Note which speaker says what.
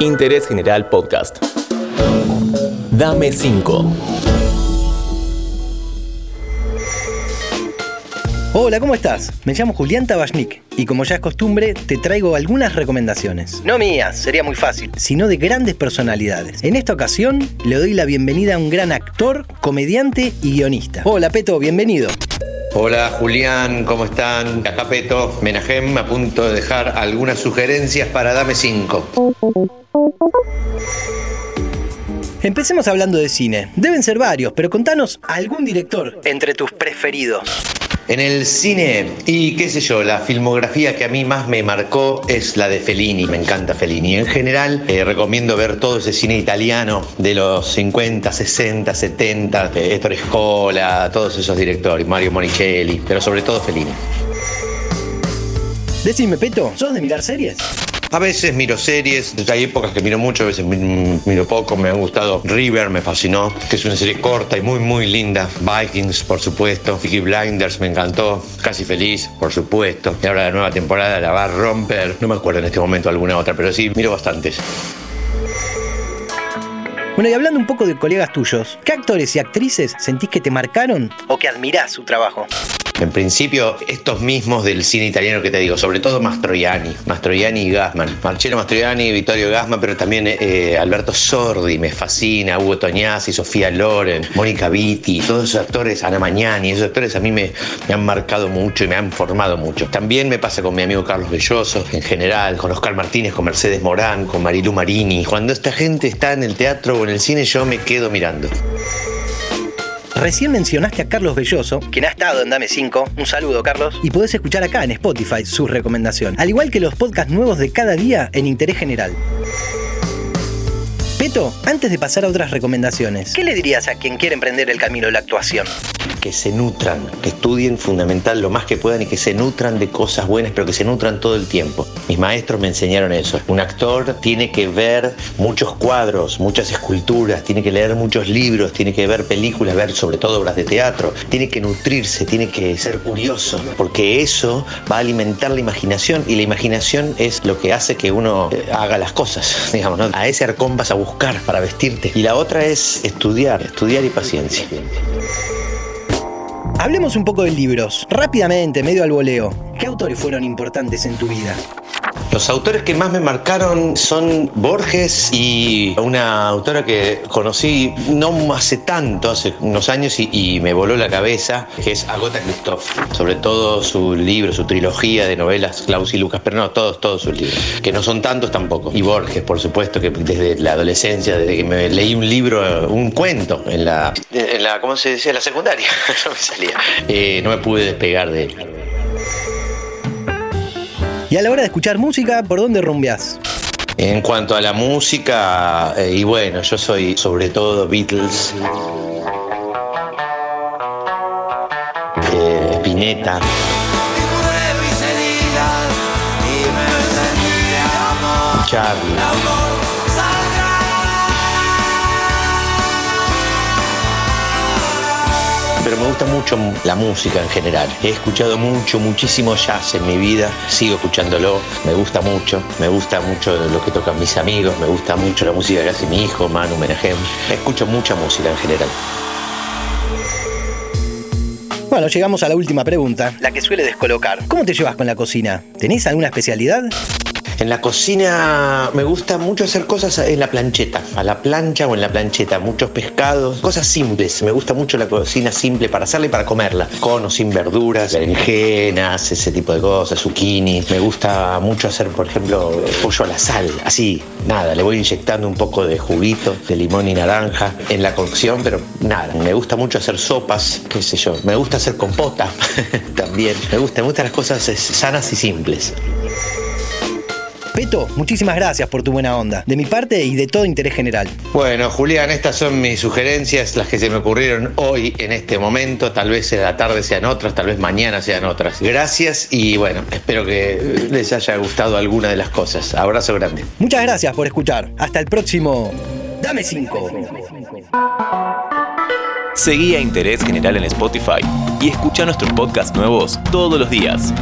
Speaker 1: Interés General Podcast. Dame 5.
Speaker 2: Hola, ¿cómo estás? Me llamo Julián Tabachnik y como ya es costumbre, te traigo algunas recomendaciones. No mías, sería muy fácil, sino de grandes personalidades. En esta ocasión, le doy la bienvenida a un gran actor, comediante y guionista. Hola, Peto, bienvenido.
Speaker 3: Hola Julián, ¿cómo están? Acá Peto, Menajem, a punto de dejar algunas sugerencias para Dame 5.
Speaker 2: Empecemos hablando de cine. Deben ser varios, pero contanos algún director entre tus preferidos.
Speaker 3: En el cine, y qué sé yo, la filmografía que a mí más me marcó es la de Fellini, me encanta Fellini. En general, eh, recomiendo ver todo ese cine italiano de los 50, 60, 70, eh, Ettore Scola, todos esos directores, Mario Monicelli, pero sobre todo Fellini.
Speaker 2: Decime, Peto, ¿sos de mirar series?
Speaker 3: A veces miro series, hay épocas que miro mucho, a veces miro poco. Me ha gustado River, me fascinó, que es una serie corta y muy, muy linda. Vikings, por supuesto. Peaky Blinders, me encantó. Casi feliz, por supuesto. Y ahora la nueva temporada la va a romper. No me acuerdo en este momento alguna otra, pero sí, miro bastantes.
Speaker 2: Bueno, y hablando un poco de colegas tuyos, ¿qué actores y actrices sentís que te marcaron o que admirás su trabajo?
Speaker 3: En principio, estos mismos del cine italiano que te digo, sobre todo Mastroianni, Mastroianni y Gassman. Marcello Mastroianni, Vittorio Gassman, pero también eh, Alberto Sordi, me fascina, Hugo Tognazzi, Sofía Loren, Mónica Vitti, todos esos actores, Ana Magnani, esos actores a mí me, me, han marcado mucho y me han formado mucho. También me pasa con mi amigo Carlos Belloso, en general, con Oscar Martínez, con Mercedes Morán, con Marilu Marini. Cuando esta gente está en el teatro o en el cine, yo me quedo mirando.
Speaker 2: Recién mencionaste a Carlos Belloso, quien ha estado en Dame 5. Un saludo, Carlos. Y podés escuchar acá en Spotify su recomendación, al igual que los podcasts nuevos de cada día en Interés General. Peto, antes de pasar a otras recomendaciones, ¿qué le dirías a quien quiere emprender el camino de la actuación?
Speaker 3: Que se nutran, que estudien fundamental lo más que puedan y que se nutran de cosas buenas, pero que se nutran todo el tiempo. Mis maestros me enseñaron eso. Un actor tiene que ver muchos cuadros, muchas esculturas, tiene que leer muchos libros, tiene que ver películas, ver sobre todo obras de teatro, tiene que nutrirse, tiene que ser curioso, porque eso va a alimentar la imaginación y la imaginación es lo que hace que uno eh, haga las cosas, digamos, ¿no? A ese arcón vas a buscar para vestirte. Y la otra es estudiar, estudiar y paciencia.
Speaker 2: Hablemos un poco de libros. Rápidamente, medio al voleo. ¿Qué autores fueron importantes en tu vida?
Speaker 3: Los autores que más me marcaron son Borges y una autora que conocí no hace tanto, hace unos años, y, me voló la cabeza, que es Agota Christoph. Sobre todo su libro, su trilogía de novelas, Klaus y Lucas, pero no, todos, todos sus libros, que no son tantos tampoco. Y Borges, por supuesto, que desde la adolescencia, desde que me leí un libro, un cuento en la, en la ¿cómo se decía? La secundaria, no me salía. Eh, no me pude despegar de él.
Speaker 2: Y a la hora de escuchar música, ¿por dónde rumbeás?
Speaker 3: En cuanto a la música, eh, y bueno, yo soy sobre todo Beatles, eh, Spinetta. Charlie. Pero me gusta mucho la música en general. He escuchado mucho, muchísimo jazz en mi vida, sigo escuchándolo, me gusta mucho, me gusta mucho lo que tocan mis amigos, me gusta mucho la música que hace mi hijo, Manu Menajem. Escucho mucha música en general.
Speaker 2: Bueno, llegamos a la última pregunta, la que suele descolocar. ¿Cómo te llevas con la cocina? ¿Tenés alguna especialidad?
Speaker 3: En la cocina me gusta mucho hacer cosas en la plancheta, a la plancha o en la plancheta, muchos pescados, cosas simples. Me gusta mucho la cocina simple para hacerla y para comerla, con o sin verduras, berenjenas, ese tipo de cosas, zucchini. Me gusta mucho hacer, por ejemplo, pollo a la sal, así, nada, le voy inyectando un poco de juguito de limón y naranja en la cocción, pero nada. Me gusta mucho hacer sopas, qué sé yo. Me gusta hacer compota también. Me gusta, me gustan las cosas sanas y simples.
Speaker 2: Peto, muchísimas gracias por tu buena onda, de mi parte y de todo interés general.
Speaker 3: Bueno, Julián, estas son mis sugerencias, las que se me ocurrieron hoy en este momento. Tal vez en la tarde sean otras, tal vez mañana sean otras. Gracias y bueno, espero que les haya gustado alguna de las cosas. Abrazo grande.
Speaker 2: Muchas gracias por escuchar. Hasta el próximo. Dame 5.
Speaker 1: Seguí a Interés General en Spotify y escucha nuestros podcasts nuevos todos los días.